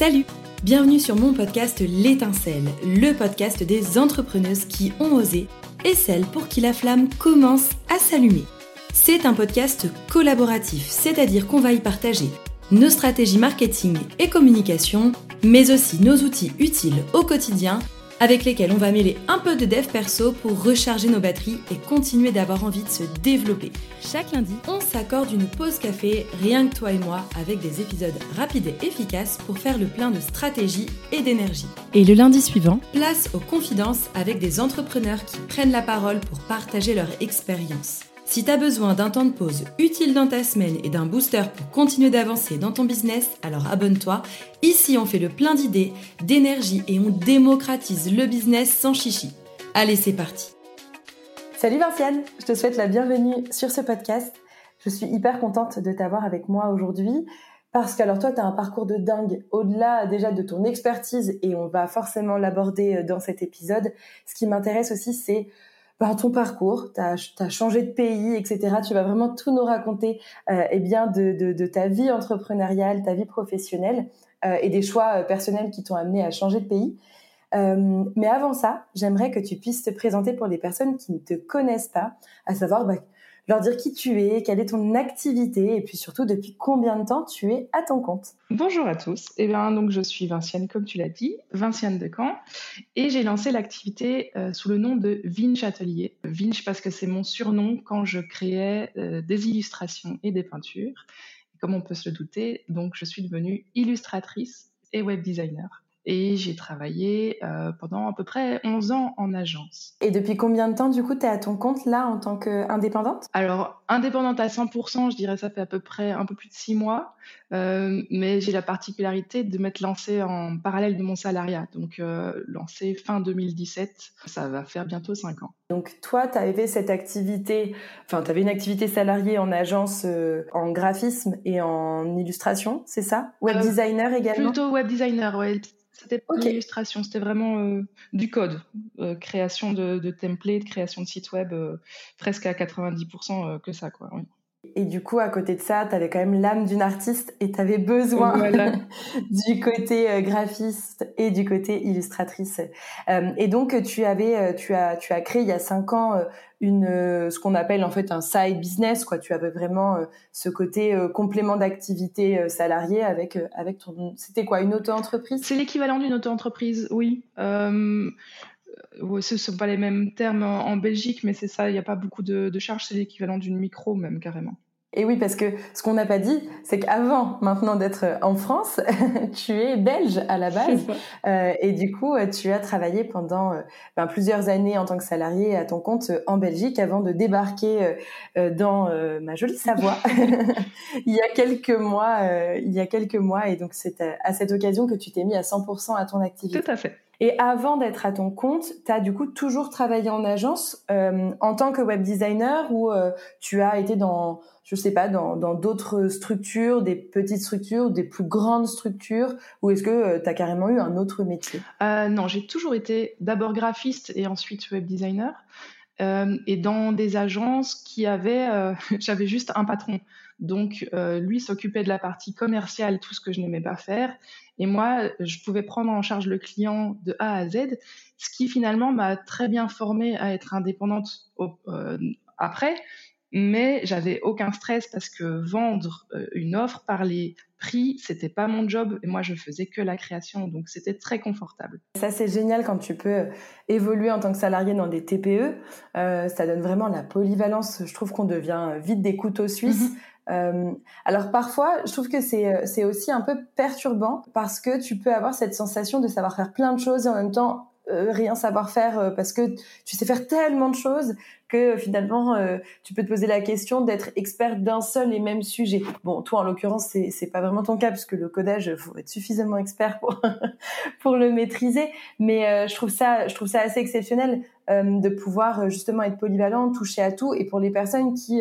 Salut Bienvenue sur mon podcast L'étincelle, le podcast des entrepreneuses qui ont osé et celles pour qui la flamme commence à s'allumer. C'est un podcast collaboratif, c'est-à-dire qu'on va y partager nos stratégies marketing et communication, mais aussi nos outils utiles au quotidien avec lesquels on va mêler un peu de dev perso pour recharger nos batteries et continuer d'avoir envie de se développer. Chaque lundi, on s'accorde une pause café, rien que toi et moi, avec des épisodes rapides et efficaces pour faire le plein de stratégie et d'énergie. Et le lundi suivant, place aux confidences avec des entrepreneurs qui prennent la parole pour partager leur expérience. Si tu as besoin d'un temps de pause utile dans ta semaine et d'un booster pour continuer d'avancer dans ton business, alors abonne-toi. Ici, on fait le plein d'idées, d'énergie et on démocratise le business sans chichi. Allez, c'est parti. Salut Vinciane, je te souhaite la bienvenue sur ce podcast. Je suis hyper contente de t'avoir avec moi aujourd'hui parce que alors toi, tu as un parcours de dingue au-delà déjà de ton expertise et on va forcément l'aborder euh, dans cet épisode. Ce qui m'intéresse aussi, c'est par ton parcours, tu as, changé de pays, etc. Tu vas vraiment tout nous raconter euh, eh bien de, ta vie entrepreneuriale, ta vie professionnelle euh, et des choix euh, personnels qui t'ont amené à changer de pays. Euh, mais avant ça, j'aimerais que tu puisses te présenter pour les personnes qui ne te connaissent pas, à savoir bah, leur dire qui tu es, quelle est ton activité et puis surtout depuis combien de temps tu es à ton compte. Bonjour à tous. Eh bien, donc je suis Vinciane, comme tu l'as dit, Vinciane de Caen, et j'ai lancé l'activité euh, sous le nom de Vinch Atelier. Vinch parce que c'est mon surnom quand je créais euh, des illustrations et des peintures. comme on peut se le douter, donc je suis devenue illustratrice et web designer et j'ai travaillé euh, pendant à peu près 11 ans en agence. Et depuis combien de temps, du coup, tu es à ton compte là en tant qu'indépendante? Alors, indépendante à 100%, je dirais ça fait à peu près un peu plus de 6 mois, euh, mais j'ai la particularité de m'être lancée en parallèle de mon salariat, donc euh, lancée fin 2017, ça va faire bientôt 5 ans. Donc toi, tu avais cette activité, enfin, tu avais une activité salariée en agence euh, en graphisme et en illustration, c'est ça? Web euh, designer également? Plutôt web designer, ouais c'était pas l'illustration, c'était vraiment du code, création de, de templates, création de sites web, presque à 90% que ça, quoi. Oui. Et du coup, à côté de ça, tu avais quand même l'âme d'une artiste et tu avais besoin du côté graphiste et du côté illustratrice. et donc, tu avais, tu as, tu as créé il y a cinq ans une euh, ce qu'on appelle en fait un side business quoi. Tu avais vraiment euh, ce côté euh, complément d'activité salarié avec avec ton c'était quoi une auto-entreprise? C'est l'équivalent d'une auto-entreprise oui. Euh, ce ne sont pas les mêmes termes en, Belgique mais c'est ça il n'y a pas beaucoup de, de charges c'est l'équivalent d'une micro même carrément et oui, parce que ce qu'on n'a pas dit, c'est qu'avant maintenant d'être en France, tu es belge à la base. Euh, et du coup, tu as travaillé pendant euh, ben, plusieurs années en tant que salarié à ton compte en Belgique avant de débarquer euh, dans euh, ma jolie Savoie il y a quelques mois. il y a quelques mois. Et donc, c'est à cette occasion que tu t'es mis à 100% à ton activité. Tout à fait. Et avant d'être à ton compte, tu as du coup toujours travaillé en agence euh, en tant que web designer ou euh, tu as été dans, je sais pas, dans d'autres structures, des petites structures, des plus grandes structures, ou est-ce que euh, tu as carrément eu un autre métier? Non, j'ai toujours été d'abord graphiste et ensuite web designer. et dans des agences qui avaient, j'avais juste un patron. Donc, euh, lui s'occupait de la partie commerciale, tout ce que je n'aimais pas faire. Et moi, je pouvais prendre en charge le client de A à Z, ce qui finalement m'a très bien formée à être indépendante euh, après. Mais j'avais aucun stress parce que vendre euh, une offre par les prix, c'était pas mon job et moi je faisais que la création, donc c'était très confortable. Ça c'est génial quand tu peux évoluer en tant que salarié dans des TPE, ça donne vraiment la polyvalence. Je trouve qu'on devient vite des couteaux suisses. Euh, alors parfois, je trouve que c'est euh, c'est aussi un peu perturbant parce que tu peux avoir cette sensation de savoir faire plein de choses et en même temps rien savoir faire parce que tu sais faire tellement de choses que finalement tu peux te poser la question d'être expert d'un seul et même sujet. Bon, toi en l'occurrence c'est c'est pas vraiment ton cas puisque le codage faut être suffisamment expert pour pour le maîtriser, mais je trouve ça je trouve ça assez exceptionnel de pouvoir justement être polyvalent, toucher à tout et pour les personnes qui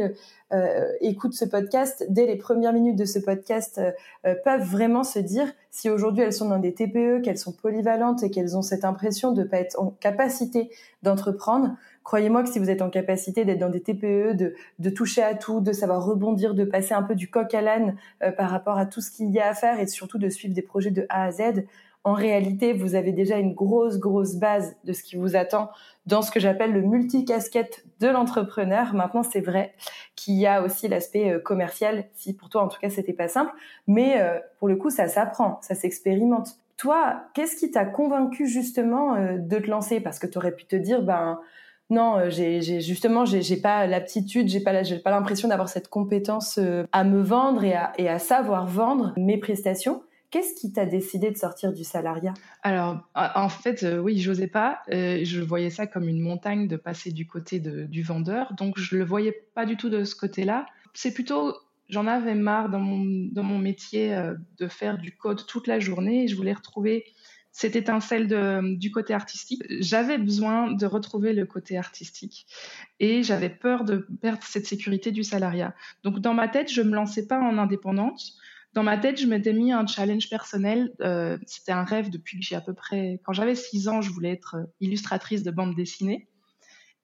euh, écoutent ce podcast, dès les premières minutes de ce podcast, euh, euh, peuvent vraiment se dire si aujourd'hui elles sont dans des TPE, qu'elles sont polyvalentes et qu'elles ont cette impression de pas être en capacité d'entreprendre, croyez-moi que si vous êtes en capacité d'être dans des TPE, de, de, toucher à tout, de savoir rebondir, de passer un peu du coq à l'âne euh, par rapport à tout ce qu'il y a à faire et surtout de suivre des projets de A à Z, en réalité, vous avez déjà une grosse, grosse base de ce qui vous attend dans ce que j'appelle le multicasquette de l'entrepreneur. Maintenant, c'est vrai qu'il y a aussi l'aspect euh, commercial, si pour toi, en tout cas, c'était pas simple. Mais euh, pour le coup, ça s'apprend, ça s'expérimente. Toi, qu'est-ce qui t'a convaincu justement euh, de te lancer? Parce que tu aurais pu te dire, ben non, j'ai justement, j'ai pas l'aptitude, j'ai pas, pas l'impression d'avoir cette compétence à me vendre et à, et à savoir vendre mes prestations. Qu'est-ce qui t'a décidé de sortir du salariat? Alors, en fait, euh, oui, j'osais pas. Euh, je voyais ça comme une montagne de passer du côté du vendeur. Donc, je le voyais pas du tout de ce côté-là. C'est plutôt, j'en avais marre dans mon, dans mon métier euh, de faire du code toute la journée. Et je voulais retrouver cette étincelle du côté artistique. J'avais besoin de retrouver le côté artistique et j'avais peur de perdre cette sécurité du salariat. Donc, dans ma tête, je me lançais pas en indépendante dans ma tête, je m'étais mis un challenge personnel. Euh, c'était un rêve depuis que j'ai à peu près, quand j'avais 6 ans, je voulais être illustratrice de bande dessinée.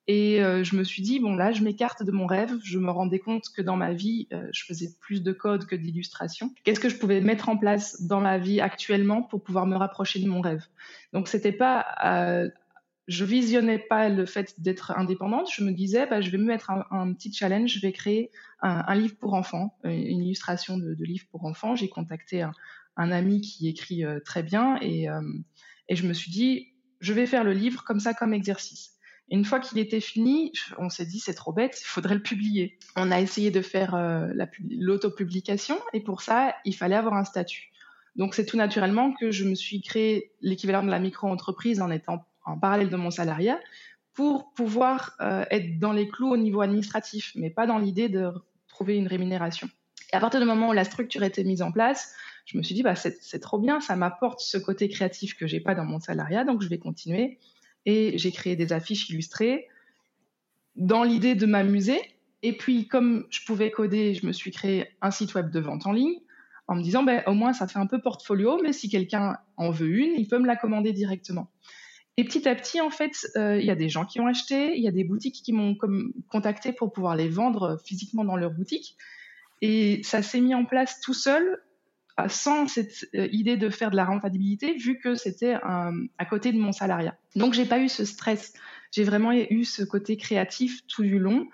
Et euh, je me suis dit, bon là, je m'écarte de mon rêve. Je me rendais compte que dans ma vie, euh, je faisais plus de code que d'illustration. Qu'est-ce que je pouvais mettre en place dans ma vie actuellement pour pouvoir me rapprocher de mon rêve? Donc c'était pas je visionnais pas le fait d'être indépendante. Je me disais, bah, je vais me mettre un, petit challenge. Je vais créer un, livre pour enfants, euh, une illustration de, livre pour enfants. J'ai contacté un, ami qui écrit euh, très bien et, euh, et je me suis dit, je vais faire le livre comme ça, comme exercice. une fois qu'il était fini, on s'est dit, c'est trop bête, il faudrait le publier. On a essayé de faire l'autopublication et pour ça, il fallait avoir un statut. Donc c'est tout naturellement que je me suis créé l'équivalent de la micro-entreprise en étant en parallèle de mon salariat pour pouvoir euh, être dans les clous au niveau administratif, mais pas dans l'idée de trouver une rémunération. Et à partir du moment où la structure était mise en place, je me suis dit, bah, c'est trop bien, ça m'apporte ce côté créatif que j'ai pas dans mon salariat, donc je vais continuer. Et j'ai créé des affiches illustrées dans l'idée de m'amuser. Et puis, comme je pouvais coder, je me suis créé un site web de vente en ligne en me disant, bah, au moins, ça fait un peu portfolio, mais si quelqu'un en veut une, il peut me la commander directement. Et petit à petit, en fait, euh, il y a des gens qui ont acheté, il y a des boutiques qui m'ont contacté pour pouvoir les vendre physiquement dans leur boutique. Et ça s'est mis en place tout seul, sans cette euh, idée de faire de la rentabilité, vu que c'était à côté de mon salariat. Donc, j'ai pas eu ce stress. J'ai vraiment eu ce côté créatif tout du long.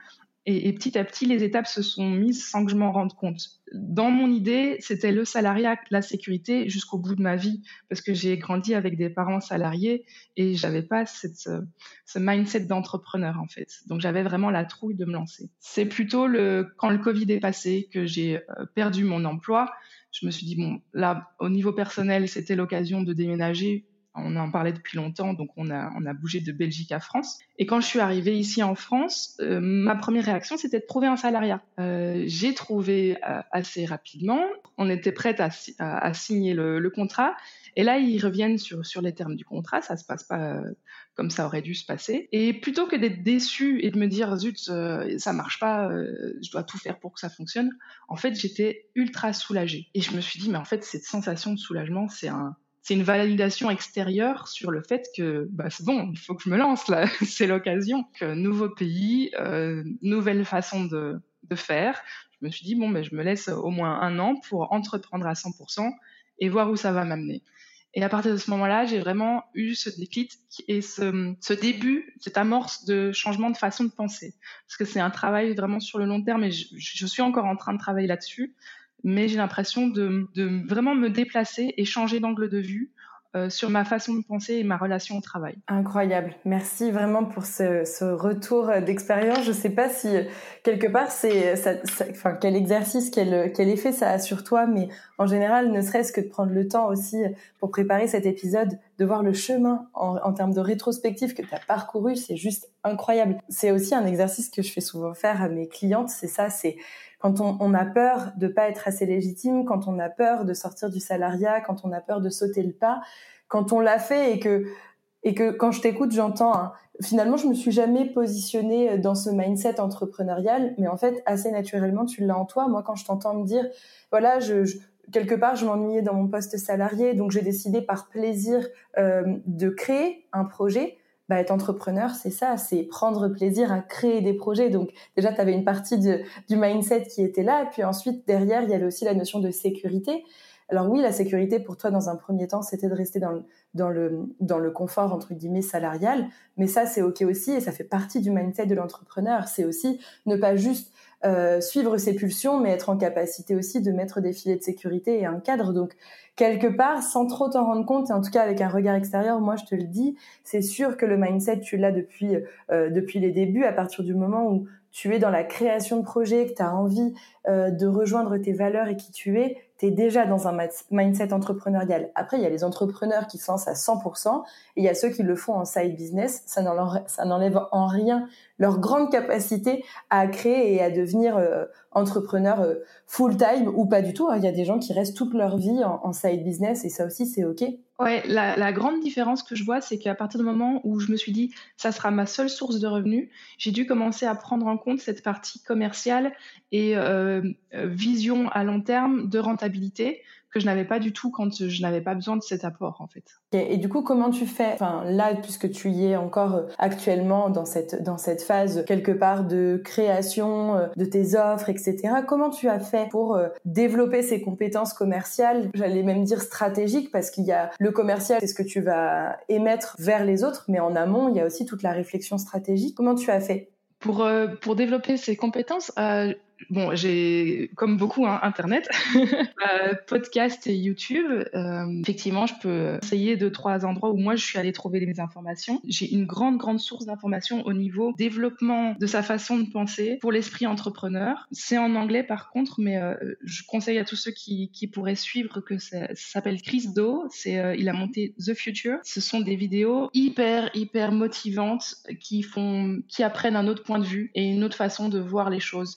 Et, petit à petit, les étapes se sont mises sans que je m'en rende compte. Dans mon idée, c'était le salariat, la sécurité jusqu'au bout de ma vie, parce que j'ai grandi avec des parents salariés et j'avais pas cette, ce mindset d'entrepreneur en fait. Donc j'avais vraiment la trouille de me lancer. C'est plutôt le quand le Covid est passé que j'ai euh, perdu mon emploi. Je me suis dit bon là au niveau personnel c'était l'occasion de déménager on en parlait depuis longtemps, donc on a, on a bougé de Belgique à France. Et quand je suis arrivée ici en France, euh, ma première réaction, c'était de trouver un salariat. Euh, j'ai trouvé euh, assez rapidement. On était prête à, à, signer le, le, contrat. Et là, ils reviennent sur, sur les termes du contrat. Ça se passe pas comme ça aurait dû se passer. Et plutôt que d'être déçue et de me dire zut, ça marche pas, je dois tout faire pour que ça fonctionne, en fait, j'étais ultra soulagée. Et je me suis dit, mais en fait, cette sensation de soulagement, c'est un, c'est une validation extérieure sur le fait que bah, c'est bon, il faut que je me lance là, c'est l'occasion. Nouveau pays, euh, nouvelle façon de, faire. Je me suis dit bon, mais je me laisse au moins un an pour entreprendre à 100% et voir où ça va m'amener. Et à partir de ce moment-là, j'ai vraiment eu ce déclic et ce, début, cette amorce de changement de façon de penser. Parce que c'est un travail vraiment sur le long terme et je suis encore en train de travailler là-dessus mais j'ai l'impression de, de, vraiment me déplacer et changer d'angle de vue euh, sur ma façon de penser et ma relation au travail. Incroyable. Merci vraiment pour ce, ce retour d'expérience. Je ne sais pas si quelque part c'est, enfin quel exercice, quel, quel effet ça a sur toi, mais en général, ne serait-ce que de prendre le temps aussi pour préparer cet épisode, de voir le chemin en, termes de rétrospective que tu as parcouru, c'est juste incroyable. C'est aussi un exercice que je fais souvent faire à mes clientes. C'est ça, c'est quand on, a peur de pas être assez légitime, quand on a peur de sortir du salariat, quand on a peur de sauter le pas, quand on l'a fait et que et que quand je t'écoute, j'entends. Hein, finalement, je me suis jamais positionnée dans ce mindset entrepreneurial, mais en fait, assez naturellement, tu l'as en toi. Moi, quand je t'entends me dire, voilà, je, quelque part, je m'ennuyais dans mon poste salarié, donc j'ai décidé par plaisir euh, de créer un projet bah, être entrepreneur, c'est ça, c'est prendre plaisir à créer des projets. Donc déjà, tu avais une partie du mindset qui était là, puis ensuite, derrière, il y avait aussi la notion de sécurité. Alors oui, la sécurité pour toi, dans un premier temps, c'était de rester dans le, confort, entre guillemets, salarial, mais ça, c'est OK aussi, et ça fait partie du mindset de l'entrepreneur. C'est aussi ne pas juste euh, suivre ses pulsions, mais être en capacité aussi de mettre des filets de sécurité et un cadre. Donc, quelque part, sans trop t'en rendre compte, et en tout cas avec un regard extérieur, moi je te le dis, c'est sûr que le mindset, tu l'as depuis, euh, depuis les débuts, à partir du moment où tu es dans la création de projets, que tu as envie euh, de rejoindre tes valeurs et qui tu es, déjà dans un mindset entrepreneurial. Après, il y a les entrepreneurs qui se lancent à 100% et il y a ceux qui le font en side business. Ça n'enlève en rien leur grande capacité à créer et à devenir euh, entrepreneur euh, full-time ou pas du tout. Hein. Il y a des gens qui restent toute leur vie en, side business et ça aussi, c'est OK. Ouais, la, grande différence que je vois, c'est qu'à partir du moment où je me suis dit, ça sera ma seule source de revenus, j'ai dû commencer à prendre en compte cette partie commerciale et euh, vision à long terme de rentabilité que je n'avais pas du tout quand je n'avais pas besoin de cet apport en fait. Et, du coup, comment tu fais Enfin, là, puisque tu y es encore euh, actuellement dans cette dans cette phase quelque part de création euh, de tes offres, etc. Comment tu as fait pour euh, développer ces compétences commerciales? J'allais même dire stratégiques parce qu'il y a le commercial, c'est ce que tu vas émettre vers les autres, mais en amont, il y a aussi toute la réflexion stratégique. Comment tu as fait? Pour, pour développer ces compétences, bon, j'ai, comme beaucoup, hein, Internet, euh, podcast et YouTube. Euh, effectivement, je peux essayer deux, trois endroits où moi, je suis allée trouver mes informations. J'ai une grande, grande source d'informations au niveau développement de sa façon de penser pour l'esprit entrepreneur. C'est en anglais, par contre, mais euh, je conseille à tous ceux qui, qui pourraient suivre que ça, s'appelle Chris Do. C'est, il a monté The Future. Ce sont des vidéos hyper, hyper motivantes qui font, qui apprennent un autre point de vue et une autre façon de voir les choses.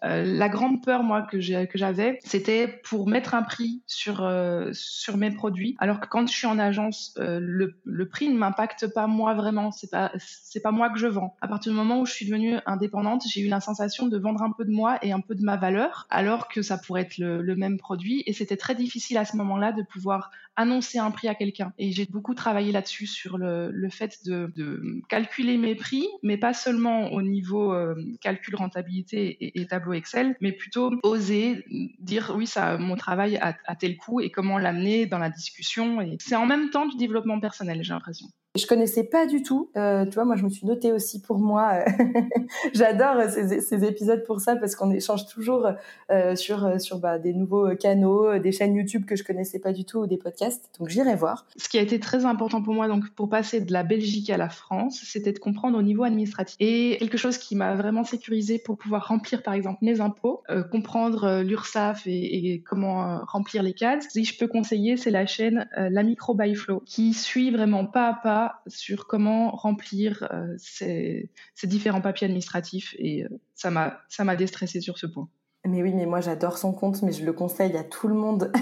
Grande peur moi que j'avais, c'était pour mettre un prix sur euh, sur mes produits. Alors que quand je suis en agence, euh, le, prix ne m'impacte pas moi vraiment. C'est pas moi que je vends. À partir du moment où je suis devenue indépendante, j'ai eu la sensation de vendre un peu de moi et un peu de ma valeur, alors que ça pourrait être le, même produit. Et c'était très difficile à ce moment-là de pouvoir annoncer un prix à quelqu'un. Et j'ai beaucoup travaillé là-dessus sur le, fait de, de, calculer mes prix, mais pas seulement au niveau euh, calcul rentabilité et, et tableau Excel, mais plutôt oser dire oui, ça, mon travail a, tel coût et comment l'amener dans la discussion. Et c'est en même temps du développement personnel, j'ai l'impression. Je connaissais pas du tout. Euh, tu vois, moi, je me suis notée aussi pour moi. J'adore ces, épisodes pour ça parce qu'on échange toujours euh, sur euh, sur bah, des nouveaux canaux, des chaînes YouTube que je connaissais pas du tout ou des podcasts. Donc j'irai voir. Ce qui a été très important pour moi, donc pour passer de la Belgique à la France, c'était de comprendre au niveau administratif et quelque chose qui m'a vraiment sécurisé pour pouvoir remplir, par exemple, mes impôts, comprendre l'URSSAF et, et, comment remplir les cases. Si je peux conseiller, c'est la chaîne La Micro by Flow qui suit vraiment pas à pas sur comment remplir euh, ces, différents papiers administratifs et euh, ça m'a ça m'a déstressé sur ce point. Mais oui, mais moi j'adore son compte, mais je le conseille à tout le monde.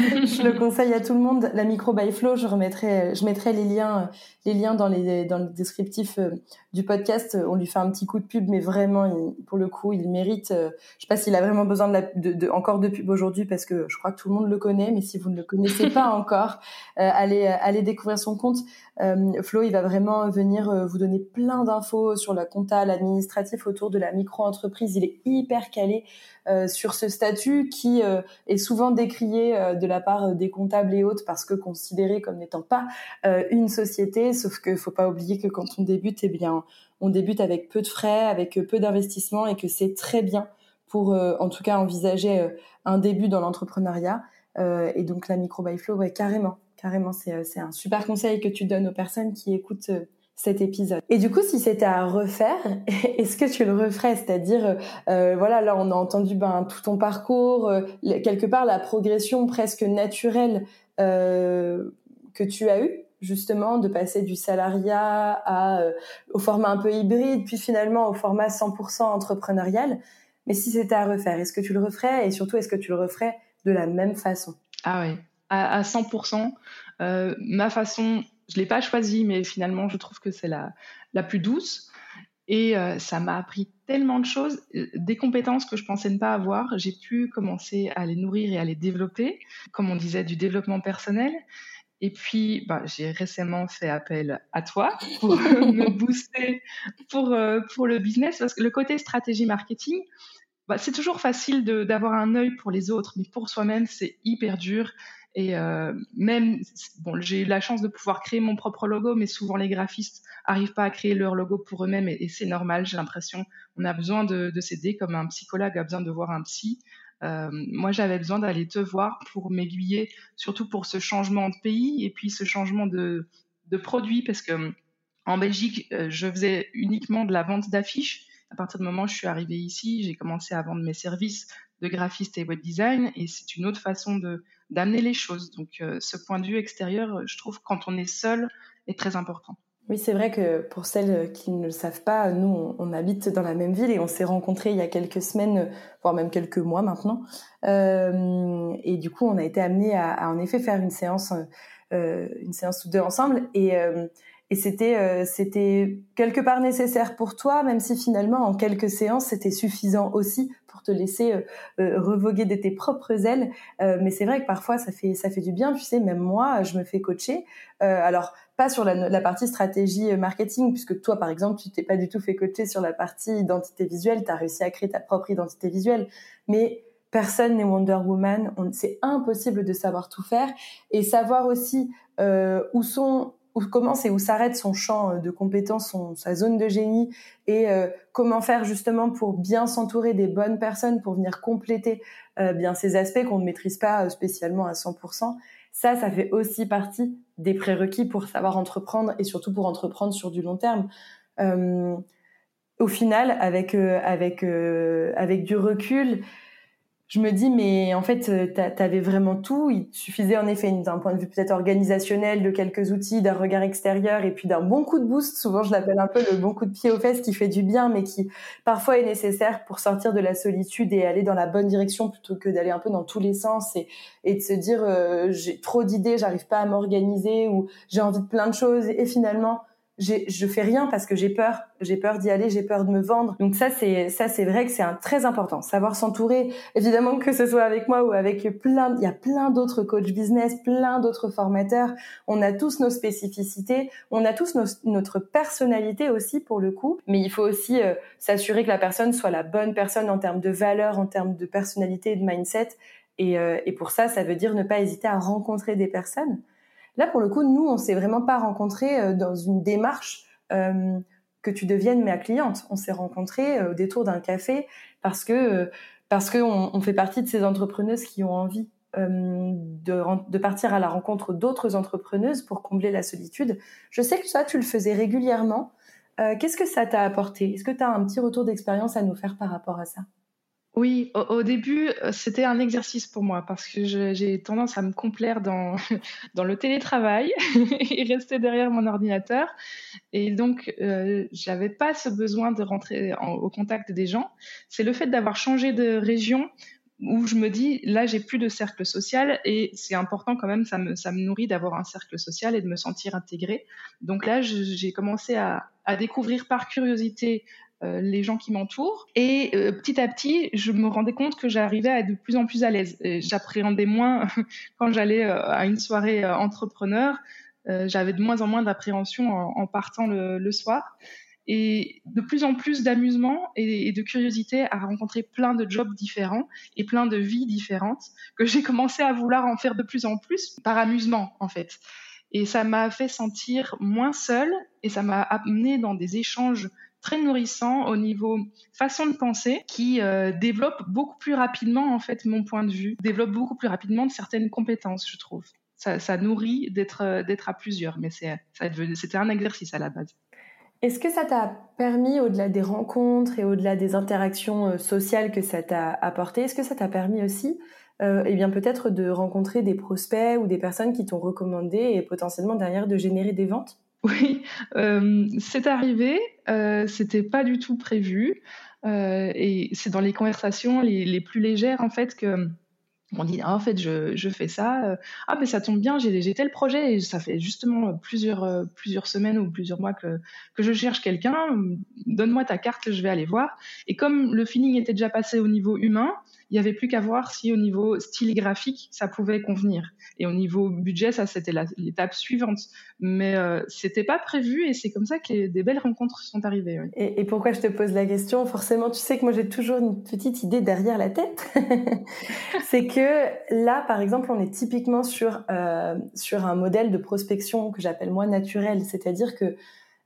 je le conseille à tout le monde. La micro by Flow, je remettrai, je mettrai les liens, les liens dans les dans le descriptif euh, du podcast. On lui fait un petit coup de pub, mais vraiment, pour le coup, il mérite. Euh, je sais pas s'il a vraiment besoin de, la, de, encore de pub aujourd'hui parce que je crois que tout le monde le connaît, mais si vous ne le connaissez pas encore, euh, allez allez découvrir son compte. Flo, il va vraiment venir vous donner plein d'infos sur la compta, l'administratif autour de la micro entreprise. Il est hyper calé euh, sur ce statut qui euh, est souvent décrié euh, de la part des comptables et autres parce que considéré comme n'étant pas une société. Sauf qu'il faut pas oublier que quand on débute, eh bien, on débute avec peu de frais, avec peu d'investissement et que c'est très bien pour, en tout cas, envisager un début dans l'entrepreneuriat. et donc la micro by flow, carrément, carrément, c'est un super conseil que tu donnes aux personnes qui écoutent cet épisode. Et du coup, si c'était à refaire, est-ce que tu le referais? C'est-à-dire, euh, voilà, là, on a entendu ben, tout ton parcours, euh, quelque part la progression presque naturelle euh, que tu as eue justement de passer du salariat euh, au format un peu hybride, puis finalement au format 100% entrepreneurial. Mais si c'était à refaire, est-ce que tu le referais? Et surtout est-ce que tu le referais de la même façon? Ah oui, à, à 100%. Euh, ma façon je l'ai pas choisi, mais finalement, je trouve que c'est la, la plus douce. Et euh, ça m'a appris tellement de choses, euh, des compétences que je pensais ne pas avoir. J'ai pu commencer à les nourrir et à les développer, comme on disait, du développement personnel. Et puis, bah, j'ai récemment fait appel à toi pour me booster pour, euh, pour le business, parce que le côté stratégie marketing, bah, c'est toujours facile d'avoir un œil pour les autres, mais pour soi-même, c'est hyper dur. Et euh, même, bon, j'ai eu la chance de pouvoir créer mon propre logo, mais souvent les graphistes n'arrivent pas à créer leur logo pour eux-mêmes, et, c'est normal, j'ai l'impression. On a besoin de, de s'aider, comme un psychologue a besoin de voir un psy. Euh, moi, j'avais besoin d'aller te voir pour m'aiguiller, surtout pour ce changement de pays et puis ce changement de, de produit, parce que en Belgique, euh, je faisais uniquement de la vente d'affiches. À partir du moment où je suis arrivée ici, j'ai commencé à vendre mes services de graphiste et web design, et c'est une autre façon de d'amener les choses. Donc, euh, ce point de vue extérieur, je trouve, quand on est seul, est très important. Oui, c'est vrai que pour celles qui ne le savent pas, nous, on, habite dans la même ville et on s'est rencontrés il y a quelques semaines, voire même quelques mois maintenant. Euh, et du coup, on a été amenés à, en effet faire une séance, euh, une séance tous deux ensemble. Et, et c'était, euh, c'était quelque part nécessaire pour toi, même si finalement, en quelques séances, c'était suffisant aussi pour te laisser revoguer de tes propres ailes. mais c'est vrai que parfois, ça fait, ça fait du bien. Tu sais, même moi, je me fais coacher. alors, pas sur la, partie stratégie euh, marketing, puisque toi, par exemple, tu t'es pas du tout fait coacher sur la partie identité visuelle, tu as réussi à créer ta propre identité visuelle, mais personne n'est Wonder Woman, c'est impossible de savoir tout faire, et savoir aussi euh, où sont où commence et où s'arrête son champ euh, de compétences, son, sa zone de génie, et euh, comment faire justement pour bien s'entourer des bonnes personnes pour venir compléter euh, bien ces aspects qu'on ne maîtrise pas spécialement à 100%. Ça, ça fait aussi partie des prérequis pour savoir entreprendre et surtout pour entreprendre sur du long terme. Au final, avec avec avec du recul, je me dis mais en fait euh, tu avais vraiment tout. Il suffisait en effet d'un point de vue peut-être organisationnel de quelques outils d'un regard extérieur et puis d'un bon coup de boost. Souvent je l'appelle un peu le bon coup de pied aux fesses qui fait du bien mais qui parfois est nécessaire pour sortir de la solitude et aller dans la bonne direction plutôt que d'aller un peu dans tous les sens et, de se dire euh, j'ai trop d'idées j'arrive pas à m'organiser ou j'ai envie de plein de choses. Et finalement je fais rien parce que j'ai peur, j'ai peur d'y aller, j'ai peur de me vendre. Donc ça c'est ça c'est vrai que c'est un très important, savoir s'entourer. Évidemment que ce soit avec moi ou avec plein, il y a plein d'autres coachs business, plein d'autres formateurs. On a tous nos spécificités, on a tous notre personnalité aussi pour le coup. Mais il faut aussi euh, s'assurer que la personne soit la bonne personne en termes de valeur, en termes de personnalité et de mindset. Et, euh, et pour ça, ça veut dire ne pas hésiter à rencontrer des personnes Là, pour le coup, nous, on s'est vraiment pas rencontrés euh, dans une démarche euh, que tu deviennes ma cliente. On s'est rencontrés euh, au détour d'un café parce que on fait partie de ces entrepreneuses qui ont envie de, de, partir à la rencontre d'autres entrepreneuses pour combler la solitude. Je sais que ça, tu le faisais régulièrement. Qu'est-ce que ça t'a apporté? Est-ce que tu as un petit retour d'expérience à nous faire par rapport à ça? Oui, au, début, euh, c'était un exercice pour moi parce que j'ai tendance à me complaire dans, le télétravail et rester derrière mon ordinateur. Et donc, euh, j'avais pas ce besoin de rentrer au contact des gens. C'est le fait d'avoir changé de région où je me dis, là, j'ai plus de cercle social et c'est important quand même, ça me, nourrit d'avoir un cercle social et de me sentir intégrée. Donc là, j'ai commencé à découvrir par curiosité euh, les gens qui m'entourent. Et euh, petit à petit, je me rendais compte que j'arrivais à être de plus en plus à l'aise. J'appréhendais moins quand j'allais euh, à une soirée entrepreneur. J'avais de moins en moins d'appréhension en, partant le, soir. Et de plus en plus d'amusement et, de curiosité à rencontrer plein de jobs différents et plein de vies différentes que j'ai commencé à vouloir en faire de plus en plus par amusement en fait. Et ça m'a fait sentir moins seule et ça m'a amené dans des échanges très nourrissant au niveau façon de penser qui euh, développe beaucoup plus rapidement en fait mon point de vue, développe beaucoup plus rapidement de certaines compétences, je trouve. Ça, nourrit d'être euh, d'être à plusieurs, mais c'était un exercice à la base. Est-ce que ça t'a permis, au-delà des rencontres et au-delà des interactions euh, sociales que ça t'a apporté, est-ce que ça t'a permis aussi, eh bien peut-être de rencontrer des prospects ou des personnes qui t'ont recommandé et potentiellement derrière de générer des ventes? Oui, euh, c'est arrivé, euh, c'était pas du tout prévu, euh, et c'est dans les conversations les, plus légères en fait que on dit ah, en fait je, je fais ça, ah mais ça tombe bien, j'ai tel projet et ça fait justement plusieurs plusieurs semaines ou plusieurs mois que que je cherche quelqu'un, donne-moi ta carte, je vais aller voir. Et comme le feeling était déjà passé au niveau humain, Il n'y avait plus qu'à voir si au niveau style graphique, ça pouvait convenir. Et au niveau budget, ça, c'était l'étape suivante. Mais euh, c'était pas prévu et c'est comme ça que des belles rencontres sont arrivées. Et, pourquoi je te pose la question? Forcément, tu sais que moi, j'ai toujours une petite idée derrière la tête. c'est que là, par exemple, on est typiquement sur, euh, sur un modèle de prospection que j'appelle moi naturel. C'est-à-dire que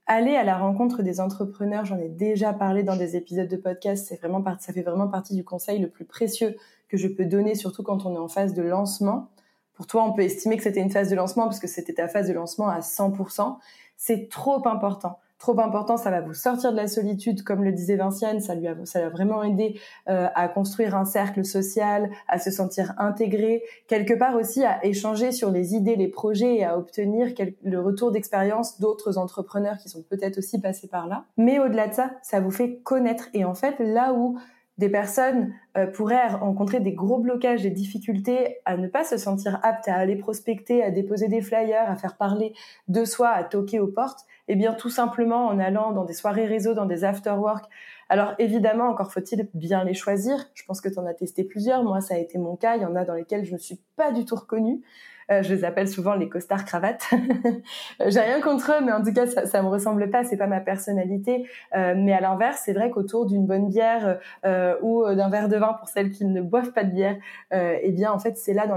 aller à la rencontre des entrepreneurs, j'en ai déjà parlé dans des épisodes de podcast, c'est vraiment ça fait vraiment partie du conseil le plus précieux que je peux donner, surtout quand on est en phase de lancement. Pour toi, on peut estimer que c'était une phase de lancement parce que c'était ta phase de lancement à 100%. C'est trop important trop important, ça va vous sortir de la solitude, comme le disait Vinciane, ça lui a, ça vraiment aidé euh, à construire un cercle social, à se sentir intégré, quelque part aussi à échanger sur les idées, les projets et à obtenir le retour d'expérience d'autres entrepreneurs qui sont peut-être aussi passés par là. Mais au-delà de ça, ça vous fait connaître et en fait là où des personnes euh, pourraient rencontrer des gros blocages, des difficultés à ne pas se sentir aptes à aller prospecter, à déposer des flyers, à faire parler de soi, à toquer aux portes, eh bien, tout simplement en allant dans des soirées réseau, dans des after-work. Alors, évidemment, encore faut-il bien les choisir. Je pense que tu en as testé plusieurs. Moi, ça a été mon cas. Il y en a dans lesquels je ne suis pas du tout reconnue. Euh, je les appelle souvent les costards cravates. J'ai rien contre eux, mais en tout cas, ça, ça me ressemble pas. C'est pas ma personnalité. Euh, mais à l'inverse, c'est vrai qu'autour d'une bonne bière euh, ou d'un verre de vin pour celles qui ne boivent pas de bière, eh bien, en fait, c'est là dans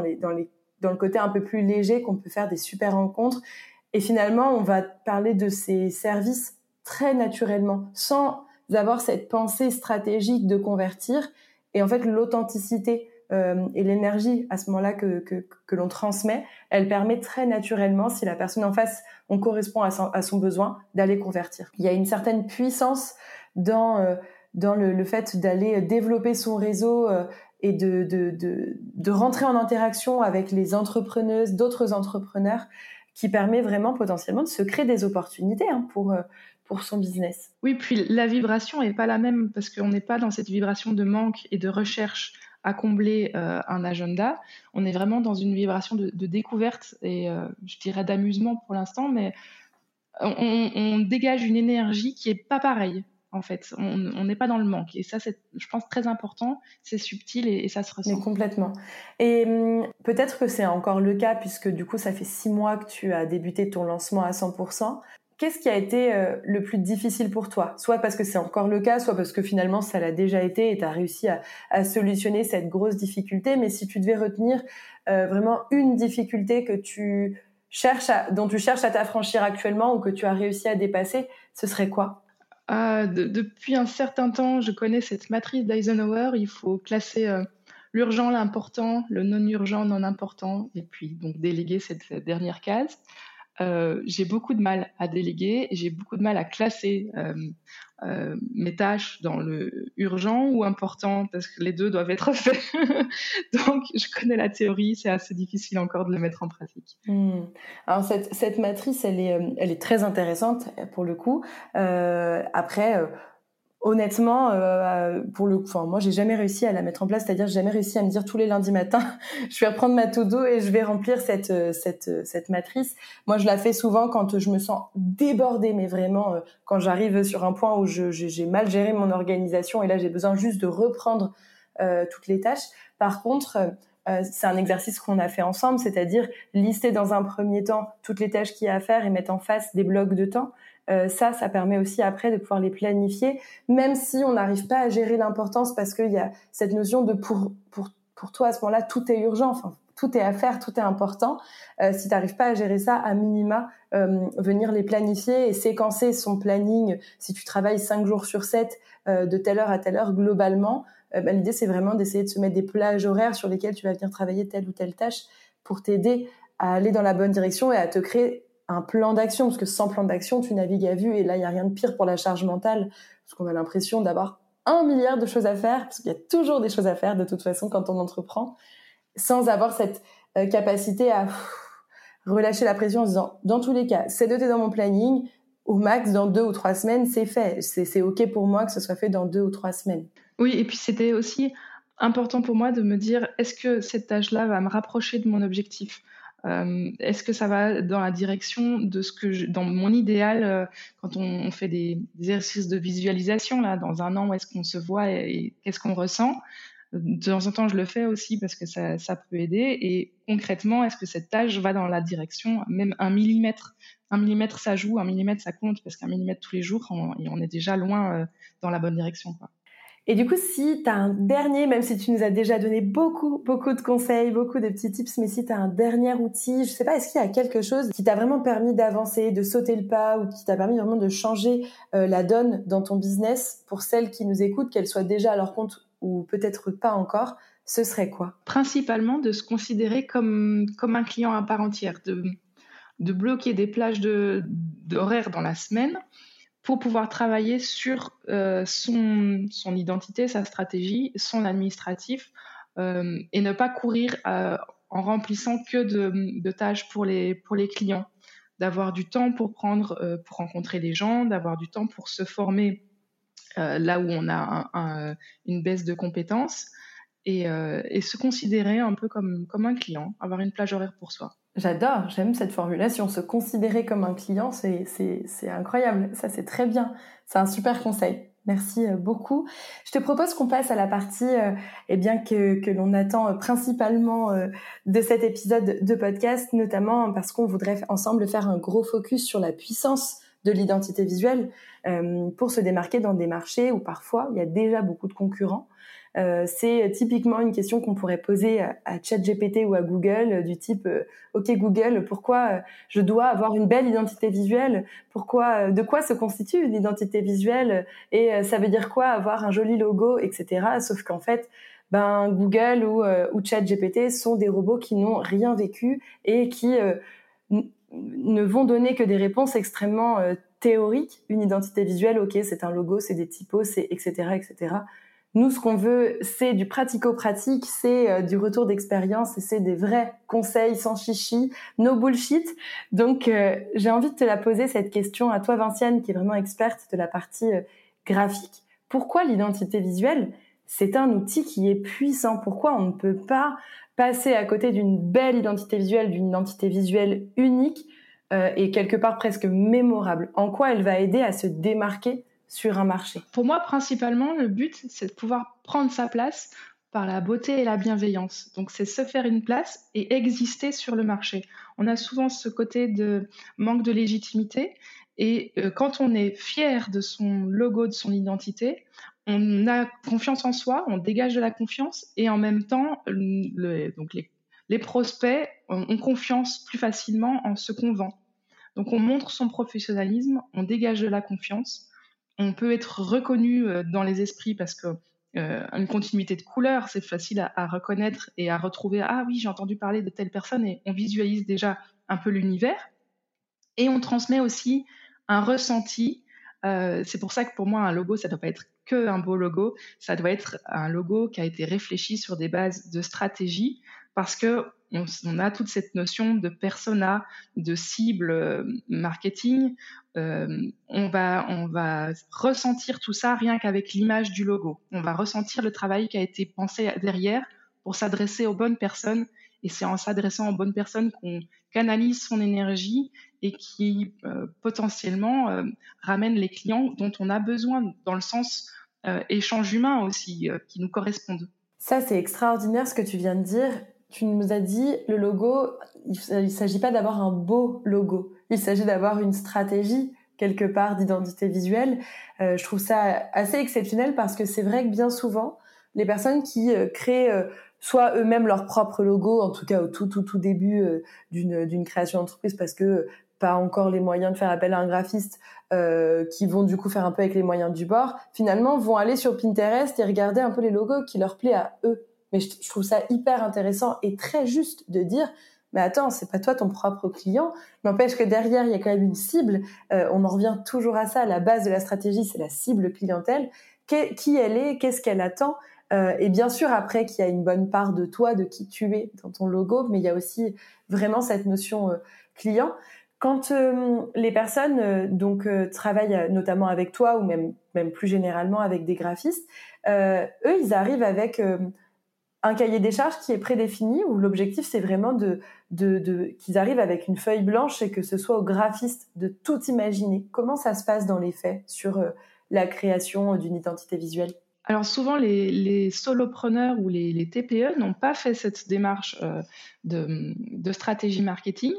le côté un peu plus léger qu'on peut faire des super rencontres et finalement, on va parler de ces services très naturellement, sans avoir cette pensée stratégique de convertir. Et en fait, l'authenticité euh, et l'énergie à ce moment-là que, que, l'on transmet, elle permet très naturellement, si la personne en face, on correspond à son, besoin, d'aller convertir. Il y a une certaine puissance dans, euh, dans le, fait d'aller développer son réseau euh, et de, de, de, rentrer en interaction avec les entrepreneuses, d'autres entrepreneurs qui permet vraiment potentiellement de se créer des opportunités hein, pour, euh, pour son business. Oui, puis la vibration n'est pas la même parce qu'on n'est pas dans cette vibration de manque et de recherche à combler euh, un agenda. On est vraiment dans une vibration de, découverte et euh, je dirais d'amusement pour l'instant, mais on, on, dégage une énergie qui est pas pareille en fait. On n'est pas dans le manque. Et ça, c'est, je pense, très important. C'est subtil et, ça se ressent. Mais complètement. Et hum, peut-être que c'est encore le cas, puisque du coup, ça fait six mois que tu as débuté ton lancement à 100%. Qu'est-ce qui a été euh, le plus difficile pour toi? Soit parce que c'est encore le cas, soit parce que finalement ça l'a déjà été et tu as réussi à, solutionner cette grosse difficulté. Mais si tu devais retenir euh, vraiment une difficulté que tu cherches dont tu cherches à t'affranchir actuellement ou que tu as réussi à dépasser, ce serait quoi? Ah, depuis un certain temps, je connais cette matrice d'Eisenhower. Il faut classer euh, l'urgent, l'important, le non urgent, non important, et puis donc déléguer cette dernière case. Euh, j'ai beaucoup de mal à déléguer, j'ai beaucoup de mal à classer euh, euh, mes tâches dans le urgent ou important parce que les deux doivent être faits. Donc, je connais la théorie, c'est assez difficile encore de le mettre en pratique. Hmm. Alors, cette, cette, matrice, elle est, elle est très intéressante pour le coup. après, honnêtement, euh, pour le, enfin, moi, j'ai jamais réussi à la mettre en place. C'est-à-dire, j'ai jamais réussi à me dire tous les lundis matins, je vais reprendre ma to-do et je vais remplir cette, euh, cette, euh, cette matrice. Moi, je la fais souvent quand je me sens débordée, mais vraiment euh, quand j'arrive sur un point où j'ai mal géré mon organisation et là, j'ai besoin juste de reprendre euh, toutes les tâches. Par contre, c'est un exercice qu'on a fait ensemble, c'est-à-dire lister dans un premier temps toutes les tâches qu'il y a à faire et mettre en face des blocs de temps. Euh, ça, ça permet aussi après de pouvoir les planifier, même si on n'arrive pas à gérer l'importance parce qu'il y a cette notion de pour, pour, pour toi à ce moment-là, tout est urgent, enfin, tout est à faire, tout est important. Euh, si tu n'arrives pas à gérer ça, à minima, euh, venir les planifier et séquencer son planning, si tu travailles cinq jours sur 7, euh, de telle heure à telle heure globalement, euh, bah, l'idée c'est vraiment d'essayer de se mettre des plages horaires sur lesquelles tu vas venir travailler telle ou telle tâche pour t'aider à aller dans la bonne direction et à te créer un plan d'action, parce que sans plan d'action, tu navigues à vue, et là, il n'y a rien de pire pour la charge mentale, parce qu'on a l'impression d'avoir un milliard de choses à faire, parce qu'il y a toujours des choses à faire de toute façon quand on entreprend, sans avoir cette euh, capacité à relâcher la pression en se disant, dans tous les cas, c'est noté dans mon planning, au max, dans deux ou trois semaines, c'est fait. C'est OK pour moi que ce soit fait dans deux ou trois semaines. Oui, et puis c'était aussi important pour moi de me dire, est-ce que cette tâche-là va me rapprocher de mon objectif? Euh, est-ce que ça va dans la direction de ce que, dans mon idéal, euh, quand on, fait des, exercices de visualisation là, dans un an, où est-ce qu'on se voit et, qu'est-ce qu'on ressent? De temps en temps, je le fais aussi parce que ça, peut aider. Et concrètement, est-ce que cette tâche va dans la direction, même un millimètre? Un millimètre, ça joue, un millimètre, ça compte, parce qu'un millimètre tous les jours, on, est déjà loin euh, dans la bonne direction. Et du coup, si tu as un dernier, même si tu nous as déjà donné beaucoup, beaucoup de conseils, beaucoup de petits tips, mais si tu as un dernier outil, je sais pas, est-ce qu'il y a quelque chose qui t'a vraiment permis d'avancer, de sauter le pas, ou qui t'a permis vraiment de changer euh, la donne dans ton business pour celles qui nous écoutent, qu'elles soient déjà à leur compte ou peut-être pas encore, ce serait quoi? Principalement de se considérer comme, comme un client à part entière, de, de bloquer des plages d'horaires dans la semaine pour pouvoir travailler sur euh, son, identité, sa stratégie, son administratif, euh, et ne pas courir euh, en remplissant que de, tâches pour les, clients, d'avoir du temps pour prendre, pour rencontrer les gens, d'avoir du temps pour se former là où on a un, une baisse de compétences, et, se considérer un peu comme un client, avoir une plage horaire pour soi. J'adore, j'aime cette formulation. Se considérer comme un client, c'est incroyable. Ça, c'est très bien. C'est un super conseil. Merci euh, beaucoup. Je te propose qu'on passe à la partie euh, eh bien que, que l'on attend euh, principalement de cet épisode de podcast, notamment parce qu'on voudrait ensemble faire un gros focus sur la puissance de l'identité visuelle pour se démarquer dans des marchés où parfois il y a déjà beaucoup de concurrents. Euh, c'est typiquement une question qu'on pourrait poser à, ChatGPT ou à Google euh, du type euh, OK Google, pourquoi je dois avoir une belle identité visuelle? Pourquoi de quoi se constitue une identité visuelle? Et ça veut dire quoi avoir un joli logo, etc. Sauf qu'en fait, ben Google ou, ChatGPT sont des robots qui n'ont rien vécu et qui ne vont donner que des réponses extrêmement théoriques. Une identité visuelle, ok, c'est un logo, c'est des typos, c'est etc. etc. Nous, ce qu'on veut, c'est du pratico-pratique, c'est euh, du retour d'expérience c'est des vrais conseils sans chichi, no bullshit. Donc, euh, j'ai envie de te la poser cette question à toi, Vinciane, qui est vraiment experte de la partie euh, graphique. Pourquoi l'identité visuelle, c'est un outil qui est puissant? Pourquoi on ne peut pas passer à côté d'une belle identité visuelle, d'une identité visuelle unique et quelque part presque mémorable? En quoi elle va aider à se démarquer sur un marché Pour moi, principalement, le but, c'est de pouvoir prendre sa place par la beauté et la bienveillance. Donc, c'est se faire une place et exister sur le marché. On a souvent ce côté de manque de légitimité. Et euh, quand on est fier de son logo, de son identité, on a confiance en soi, on dégage de la confiance et en même temps, donc les, les prospects ont confiance plus facilement en ce qu'on vend. Donc on montre son professionnalisme, on dégage de la confiance on peut être reconnu euh, dans les esprits parce que euh, une continuité de couleurs, c'est facile à, reconnaître et à retrouver. Ah oui, j'ai entendu parler de telle personne et on visualise déjà un peu l'univers. Et on transmet aussi un ressenti. Euh, c'est pour ça que pour moi, un logo, ça ne doit pas être que un beau logo. Ça doit être un logo qui a été réfléchi sur des bases de stratégie parce que on, a toute cette notion de persona, de cible euh, marketing. Euh, on, va, ressentir tout ça rien qu'avec l'image du logo. On va ressentir le travail qui a été pensé derrière pour s'adresser aux bonnes personnes. Et c'est en s'adressant aux bonnes personnes qu'on canalise son énergie et qui euh, potentiellement ramène les clients dont on a besoin dans le sens échange humain aussi, qui nous correspondent. Ça, c'est extraordinaire ce que tu viens de dire tu nous as dit, le logo, il ne s'agit pas d'avoir un beau logo, il s'agit d'avoir une stratégie quelque part d'identité visuelle. Euh, je trouve ça assez exceptionnel parce que c'est vrai que bien souvent, les personnes qui euh, créent euh, soit eux-mêmes leur propre logo, en tout cas au tout tout tout début d'une création d'entreprise, parce que pas encore les moyens de faire appel à un graphiste, qui vont du coup faire un peu avec les moyens du bord, finalement vont aller sur Pinterest et regarder un peu les logos qui leur plaît à eux. Mais je, trouve ça hyper intéressant et très juste de dire, mais attends, c'est pas toi ton propre client. N'empêche que derrière, il y a quand même une cible. Euh, on en revient toujours à ça. La base de la stratégie, c'est la cible clientèle. qui elle est? Qu'est-ce qu'elle attend? Euh, Et bien sûr, après, qu'il y a une bonne part de toi, de qui tu es dans ton logo, mais il y a aussi vraiment cette notion euh, client. Quand les personnes donc travaillent notamment avec toi ou même même plus généralement avec des graphistes, eux, ils arrivent avec un cahier des charges qui est prédéfini où l'objectif c'est vraiment de, qu'ils arrivent avec une feuille blanche et que ce soit au graphiste de tout imaginer. Comment ça se passe dans les faits sur euh, la création d'une identité visuelle? Alors souvent, les, solopreneurs ou les, TPE n'ont pas fait cette démarche euh, de, stratégie marketing.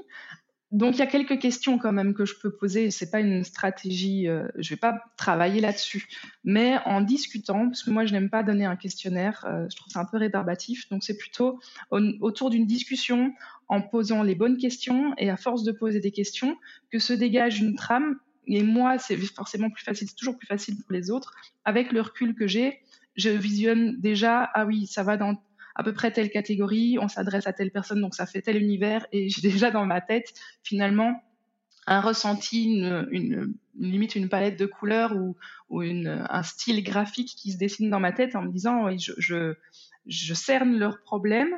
Donc il y a quelques questions quand même que je peux poser. C'est pas une stratégie, euh, je vais pas travailler là-dessus, mais en discutant, parce que moi je n'aime pas donner un questionnaire, euh, je trouve ça un peu rébarbatif. Donc c'est plutôt autour d'une discussion, en posant les bonnes questions et à force de poser des questions, que se dégage une trame et moi, c'est forcément plus facile, c'est toujours plus facile pour les autres. Avec le recul que j'ai, je visionne déjà, ah oui, ça va dans à peu près telle catégorie, on s'adresse à telle personne, donc ça fait tel univers, et j'ai déjà dans ma tête, finalement, un ressenti, une, limite une palette de couleurs ou, un style graphique qui se dessine dans ma tête en me disant, je, je cerne leurs problèmes,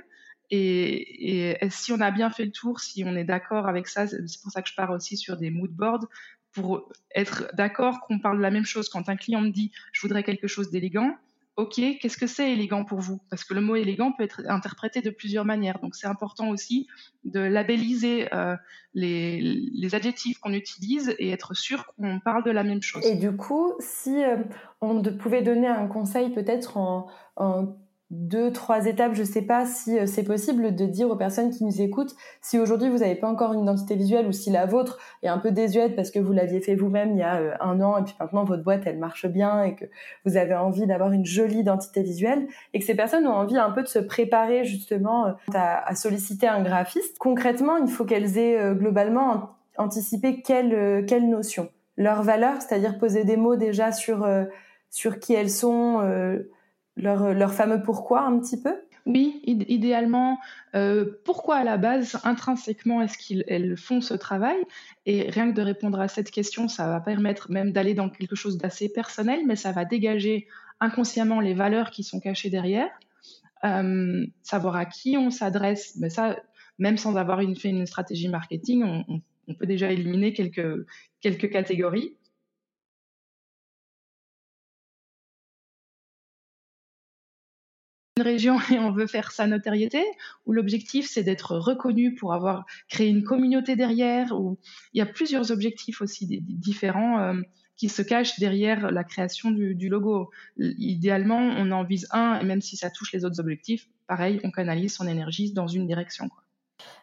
et, et, si on a bien fait le tour, si on est d'accord avec ça, c'est pour ça que je pars aussi sur des mood boards pour être d'accord qu'on parle de la même chose. Quand un client me dit je voudrais quelque chose d'élégant, ok, qu'est-ce que c'est élégant pour vous? Parce que le mot élégant peut être interprété de plusieurs manières. Donc c'est important aussi de labelliser euh, les, adjectifs qu'on utilise et être sûr qu'on parle de la même chose. Et du coup, si euh, on pouvait donner un conseil peut-être en, en deux, trois étapes. Je ne sais pas si euh, c'est possible de dire aux personnes qui nous écoutent si aujourd'hui vous n'avez pas encore une identité visuelle ou si la vôtre est un peu désuète parce que vous l'aviez fait vous-même il y a euh, un an et puis maintenant votre boîte elle marche bien et que vous avez envie d'avoir une jolie identité visuelle et que ces personnes ont envie un peu de se préparer justement euh, à, solliciter un graphiste. Concrètement, il faut qu'elles aient globalement anticipé quelle, quelle notion Leur valeur, c'est-à-dire poser des mots déjà sur, sur qui elles sont leur, leur fameux pourquoi un petit peu? Oui, idéalement, euh, pourquoi à la base, intrinsèquement, est-ce qu'elles font ce travail? Et rien que de répondre à cette question, ça va permettre même d'aller dans quelque chose d'assez personnel, mais ça va dégager inconsciemment les valeurs qui sont cachées derrière, euh, savoir à qui on s'adresse. Mais ça, même sans avoir une, fait une stratégie marketing, on, on peut déjà éliminer quelques, quelques catégories. Région et on veut faire sa notoriété, ou l'objectif c'est d'être reconnu pour avoir créé une communauté derrière, ou il y a plusieurs objectifs aussi différents euh, qui se cachent derrière la création du, logo. Idéalement, on en vise un, et même si ça touche les autres objectifs, pareil, on canalise son énergie dans une direction.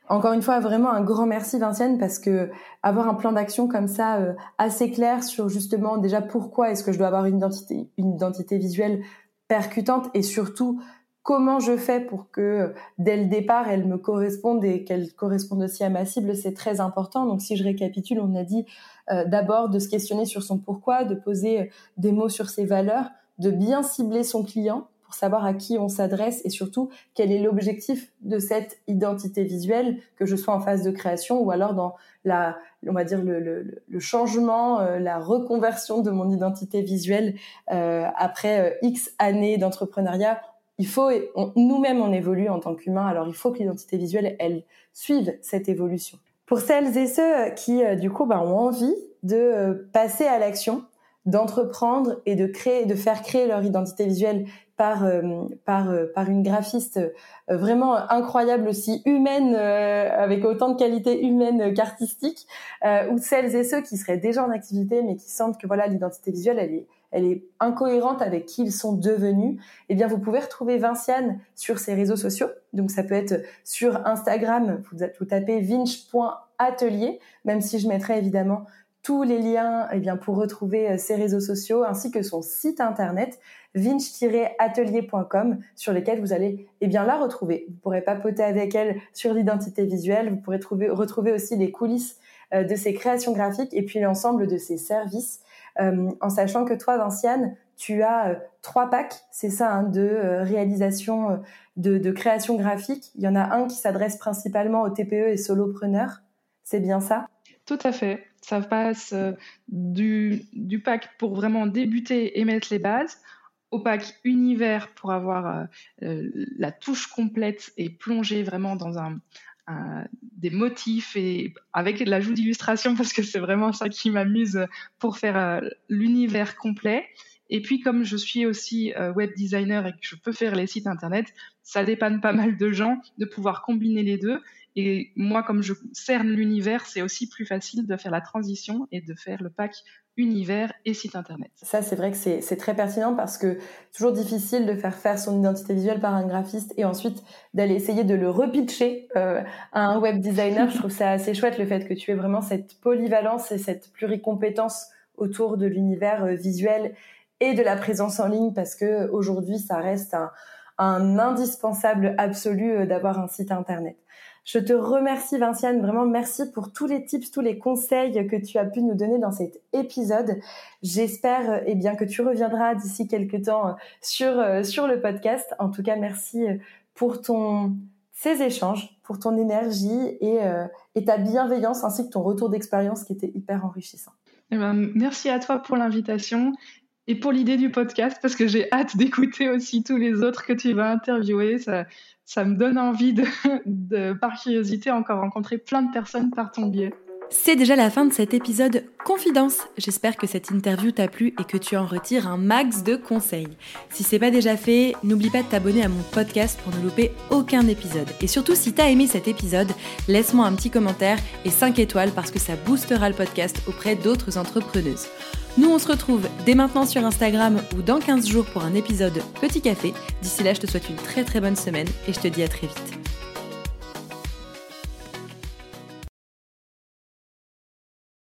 Encore une fois, vraiment un grand merci Vinciane parce que avoir un plan d'action comme ça euh, assez clair sur justement déjà pourquoi est-ce que je dois avoir une identité, une identité visuelle percutante et surtout comment je fais pour que dès le départ elle me corresponde et qu'elle corresponde aussi à ma cible, c'est très important. Donc si je récapitule, on a dit euh, d'abord de se questionner sur son pourquoi, de poser euh, des mots sur ses valeurs, de bien cibler son client pour savoir à qui on s'adresse et surtout quel est l'objectif de cette identité visuelle, que je sois en phase de création ou alors dans la, on va dire le, changement, euh, la reconversion de mon identité visuelle après X années d'entrepreneuriat il faut, nous-mêmes, on évolue en tant qu'humains, alors il faut que l'identité visuelle, elle suive cette évolution. Pour celles et ceux qui, euh, du coup, bah, ont envie de euh, passer à l'action, d'entreprendre et de créer, de faire créer leur identité visuelle par euh, par par une graphiste vraiment incroyable aussi humaine avec autant de qualités humaines qu'artistiques ou celles et ceux qui seraient déjà en activité mais qui sentent que voilà l'identité visuelle elle est elle est incohérente avec qui ils sont devenus, eh bien, vous pouvez retrouver Vinciane sur ses réseaux sociaux. Donc, ça peut être sur Instagram, vous, tapez vinch.atelier, même si je mettrai évidemment tous les liens eh bien, pour retrouver euh, ses réseaux sociaux ainsi que son site internet vinch-atelier.com sur lequel vous allez eh bien, la retrouver. Vous pourrez papoter avec elle sur l'identité visuelle, vous pourrez trouver, retrouver aussi les coulisses euh, de ses créations graphiques et puis l'ensemble de ses services en sachant que toi, Vinciane, tu as euh, trois packs, c'est ça, hein, de euh, réalisation, de, création graphique. Il y en a un qui s'adresse principalement aux TPE et solopreneurs. C'est bien ça? Tout à fait. Ça passe du, du, pack pour vraiment débuter et mettre les bases au pack univers pour avoir la touche complète et plonger vraiment dans un, des motifs et avec l'ajout d'illustrations parce que c'est vraiment ça qui m'amuse pour faire euh, l'univers complet. Et puis comme je suis aussi euh, web designer et que je peux faire les sites internet, ça dépanne pas mal de gens de pouvoir combiner les deux Et moi, comme je cerne l'univers, c'est aussi plus facile de faire la transition et de faire le pack univers et site internet. Ça, c'est vrai que c'est très pertinent parce que toujours difficile de faire faire son identité visuelle par un graphiste et ensuite d'aller essayer de le repitcher euh, à un web designer. Je trouve ça assez chouette le fait que tu aies vraiment cette polyvalence et cette pluricompétence autour de l'univers euh, visuel et de la présence en ligne parce que aujourd'hui, ça reste un, indispensable absolu euh, d'avoir un site internet. Je te remercie Vinciane, vraiment merci pour tous les tips, tous les conseils que tu as pu nous donner dans cet épisode. J'espère euh, eh bien que tu reviendras d'ici quelques temps euh, sur euh, sur le podcast. En tout cas, merci pour ton ces échanges, pour ton énergie et, et ta bienveillance ainsi que ton retour d'expérience qui était hyper enrichissant. Eh ben, merci à toi pour l'invitation et pour l'idée du podcast parce que j'ai hâte d'écouter aussi tous les autres que tu vas interviewer. Ça me donne envie de, par curiosité, encore rencontrer plein de personnes par ton biais. C'est déjà la fin de cet épisode Confidence. J'espère que cette interview t'a plu et que tu en retires un max de conseils. Si c'est pas déjà fait, n'oublie pas de t'abonner à mon podcast pour ne louper aucun épisode. Et surtout, si t'as aimé cet épisode, laisse-moi un petit commentaire et 5 étoiles parce que ça boostera le podcast auprès d'autres entrepreneuses. Nous, on se retrouve dès maintenant sur Instagram ou dans 15 jours pour un épisode Petit Café. D'ici là, je te souhaite une très très bonne semaine et je te dis à très vite.